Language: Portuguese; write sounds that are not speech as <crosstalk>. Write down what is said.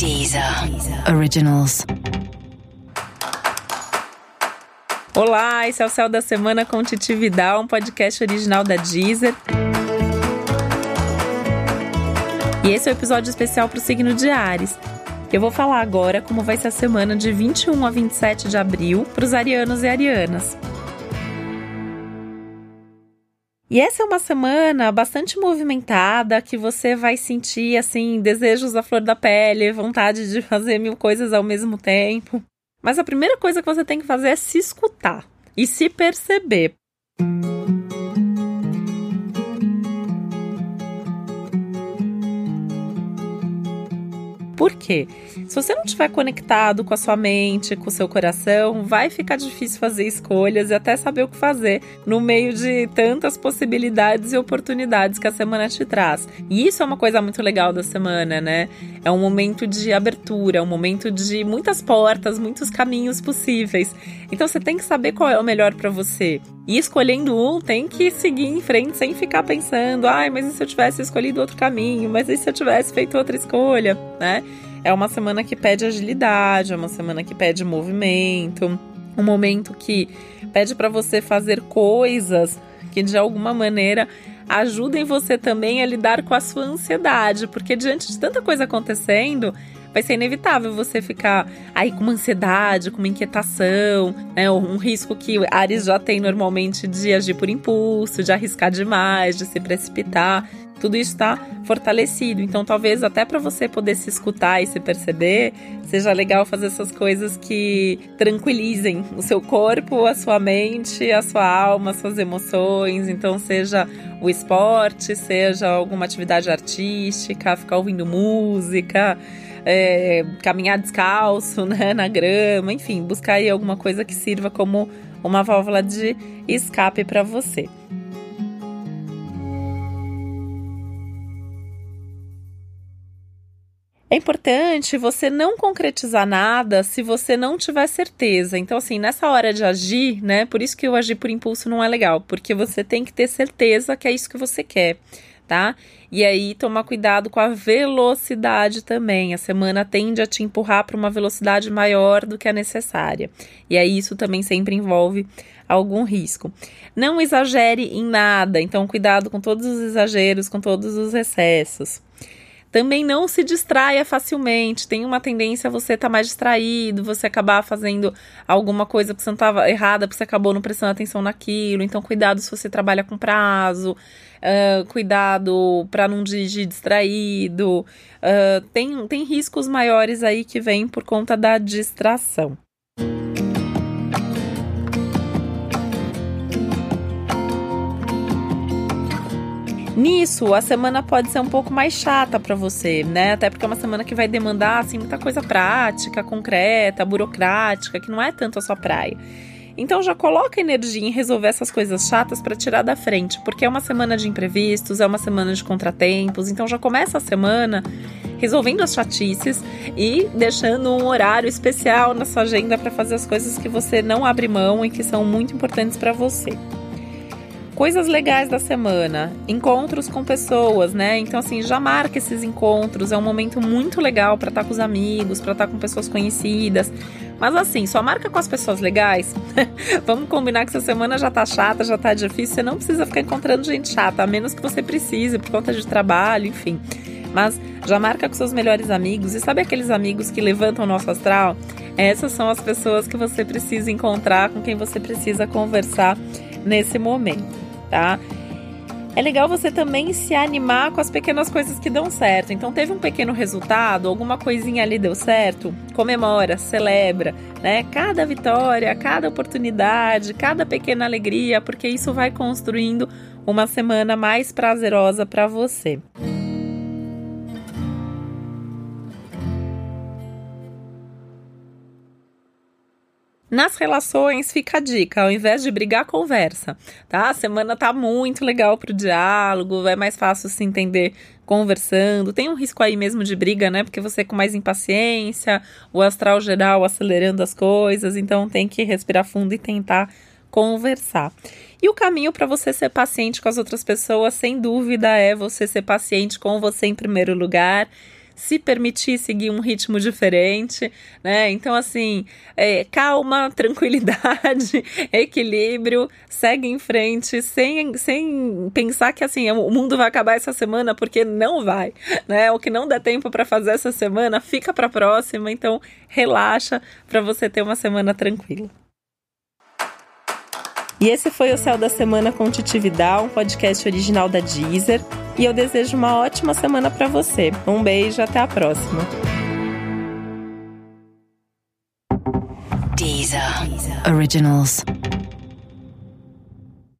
Deezer Originals. Olá, esse é o Céu da Semana com Titi Vidal, um podcast original da Deezer. E esse é o um episódio especial para o signo de Ares. Eu vou falar agora como vai ser a semana de 21 a 27 de abril para os arianos e arianas. E essa é uma semana bastante movimentada que você vai sentir assim desejos à flor da pele, vontade de fazer mil coisas ao mesmo tempo. Mas a primeira coisa que você tem que fazer é se escutar e se perceber. Por quê? Se você não estiver conectado com a sua mente, com o seu coração, vai ficar difícil fazer escolhas e até saber o que fazer no meio de tantas possibilidades e oportunidades que a semana te traz. E isso é uma coisa muito legal da semana, né? É um momento de abertura, é um momento de muitas portas, muitos caminhos possíveis. Então você tem que saber qual é o melhor para você. E escolhendo um, tem que seguir em frente sem ficar pensando, ai, mas e se eu tivesse escolhido outro caminho? Mas e se eu tivesse feito outra escolha, né? É uma semana que pede agilidade, é uma semana que pede movimento, um momento que pede para você fazer coisas que de alguma maneira ajudem você também a lidar com a sua ansiedade, porque diante de tanta coisa acontecendo, vai ser inevitável você ficar aí com uma ansiedade, com uma inquietação, né? Um risco que Ares já tem normalmente de agir por impulso, de arriscar demais, de se precipitar tudo isso está fortalecido. Então, talvez até para você poder se escutar e se perceber, seja legal fazer essas coisas que tranquilizem o seu corpo, a sua mente, a sua alma, as suas emoções. Então, seja o esporte, seja alguma atividade artística, ficar ouvindo música. É, caminhar descalço <laughs> né, na grama, enfim, buscar aí alguma coisa que sirva como uma válvula de escape para você. É importante você não concretizar nada se você não tiver certeza. Então, assim, nessa hora de agir, né? Por isso que o agir por impulso não é legal, porque você tem que ter certeza que é isso que você quer, tá? E aí, tomar cuidado com a velocidade também. A semana tende a te empurrar para uma velocidade maior do que a necessária. E aí, isso também sempre envolve algum risco. Não exagere em nada, então, cuidado com todos os exageros, com todos os excessos. Também não se distraia facilmente. Tem uma tendência a você estar tá mais distraído, você acabar fazendo alguma coisa que você não estava errada, porque você acabou não prestando atenção naquilo. Então, cuidado se você trabalha com prazo. Uh, cuidado para não dirigir distraído. Uh, tem, tem riscos maiores aí que vêm por conta da distração. Nisso, a semana pode ser um pouco mais chata para você, né? Até porque é uma semana que vai demandar assim muita coisa prática, concreta, burocrática, que não é tanto a sua praia. Então já coloca energia em resolver essas coisas chatas para tirar da frente, porque é uma semana de imprevistos, é uma semana de contratempos, então já começa a semana resolvendo as chatices e deixando um horário especial na sua agenda para fazer as coisas que você não abre mão e que são muito importantes para você coisas legais da semana, encontros com pessoas, né? Então, assim, já marca esses encontros, é um momento muito legal para estar tá com os amigos, para estar tá com pessoas conhecidas. Mas assim, só marca com as pessoas legais. <laughs> Vamos combinar que essa semana já tá chata, já tá difícil, você não precisa ficar encontrando gente chata, a menos que você precise por conta de trabalho, enfim. Mas já marca com seus melhores amigos e sabe aqueles amigos que levantam o nosso astral? Essas são as pessoas que você precisa encontrar, com quem você precisa conversar nesse momento tá? É legal você também se animar com as pequenas coisas que dão certo. Então, teve um pequeno resultado, alguma coisinha ali deu certo, comemora, celebra, né? Cada vitória, cada oportunidade, cada pequena alegria, porque isso vai construindo uma semana mais prazerosa para você. Nas relações, fica a dica: ao invés de brigar, conversa, tá? A semana tá muito legal pro diálogo, é mais fácil se entender conversando. Tem um risco aí mesmo de briga, né? Porque você com mais impaciência, o astral geral acelerando as coisas, então tem que respirar fundo e tentar conversar. E o caminho para você ser paciente com as outras pessoas, sem dúvida, é você ser paciente com você em primeiro lugar se permitir seguir um ritmo diferente, né? Então, assim, é, calma, <laughs> tranquilidade, <laughs> equilíbrio, segue em frente, sem, sem pensar que assim, o mundo vai acabar essa semana, porque não vai, né? O que não der tempo para fazer essa semana, fica para a próxima. Então, relaxa para você ter uma semana tranquila. E esse foi o Céu da Semana com um podcast original da Deezer. E eu desejo uma ótima semana para você. Um beijo, até a próxima. Deezer. Originals.